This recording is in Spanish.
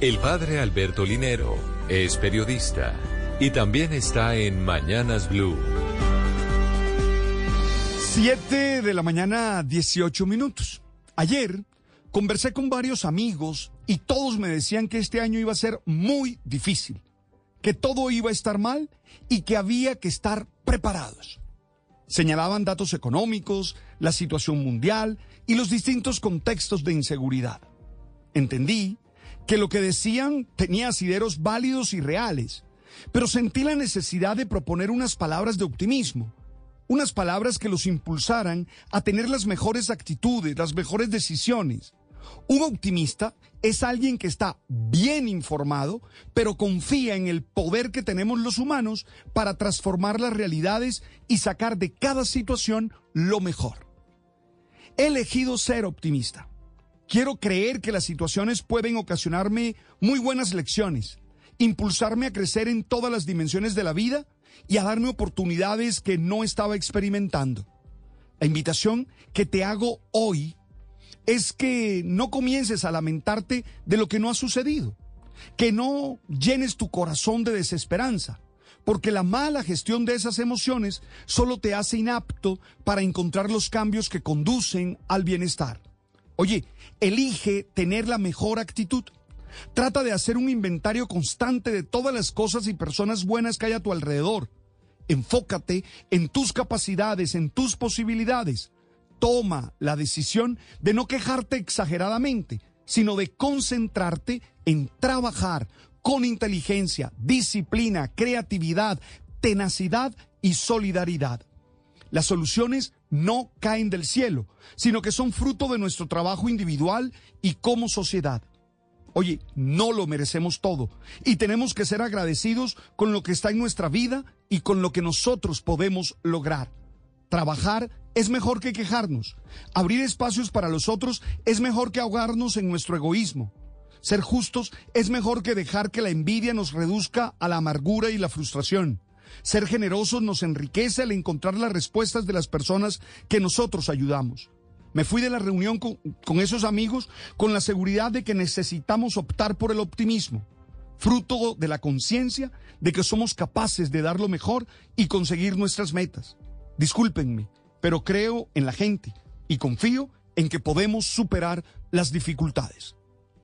El padre Alberto Linero es periodista y también está en Mañanas Blue. 7 de la mañana, 18 minutos. Ayer conversé con varios amigos y todos me decían que este año iba a ser muy difícil, que todo iba a estar mal y que había que estar preparados. Señalaban datos económicos, la situación mundial y los distintos contextos de inseguridad. Entendí que lo que decían tenía asideros válidos y reales, pero sentí la necesidad de proponer unas palabras de optimismo unas palabras que los impulsaran a tener las mejores actitudes, las mejores decisiones. Un optimista es alguien que está bien informado, pero confía en el poder que tenemos los humanos para transformar las realidades y sacar de cada situación lo mejor. He elegido ser optimista. Quiero creer que las situaciones pueden ocasionarme muy buenas lecciones, impulsarme a crecer en todas las dimensiones de la vida y a darme oportunidades que no estaba experimentando. La invitación que te hago hoy es que no comiences a lamentarte de lo que no ha sucedido, que no llenes tu corazón de desesperanza, porque la mala gestión de esas emociones solo te hace inapto para encontrar los cambios que conducen al bienestar. Oye, elige tener la mejor actitud. Trata de hacer un inventario constante de todas las cosas y personas buenas que hay a tu alrededor. Enfócate en tus capacidades, en tus posibilidades. Toma la decisión de no quejarte exageradamente, sino de concentrarte en trabajar con inteligencia, disciplina, creatividad, tenacidad y solidaridad. Las soluciones no caen del cielo, sino que son fruto de nuestro trabajo individual y como sociedad. Oye, no lo merecemos todo y tenemos que ser agradecidos con lo que está en nuestra vida y con lo que nosotros podemos lograr. Trabajar es mejor que quejarnos. Abrir espacios para los otros es mejor que ahogarnos en nuestro egoísmo. Ser justos es mejor que dejar que la envidia nos reduzca a la amargura y la frustración. Ser generosos nos enriquece al encontrar las respuestas de las personas que nosotros ayudamos. Me fui de la reunión con, con, esos amigos con la seguridad de que necesitamos optar por el optimismo, fruto de la conciencia de que somos capaces de dar lo mejor y conseguir nuestras metas. Discúlpenme, pero creo en la gente y confío en que podemos superar las dificultades.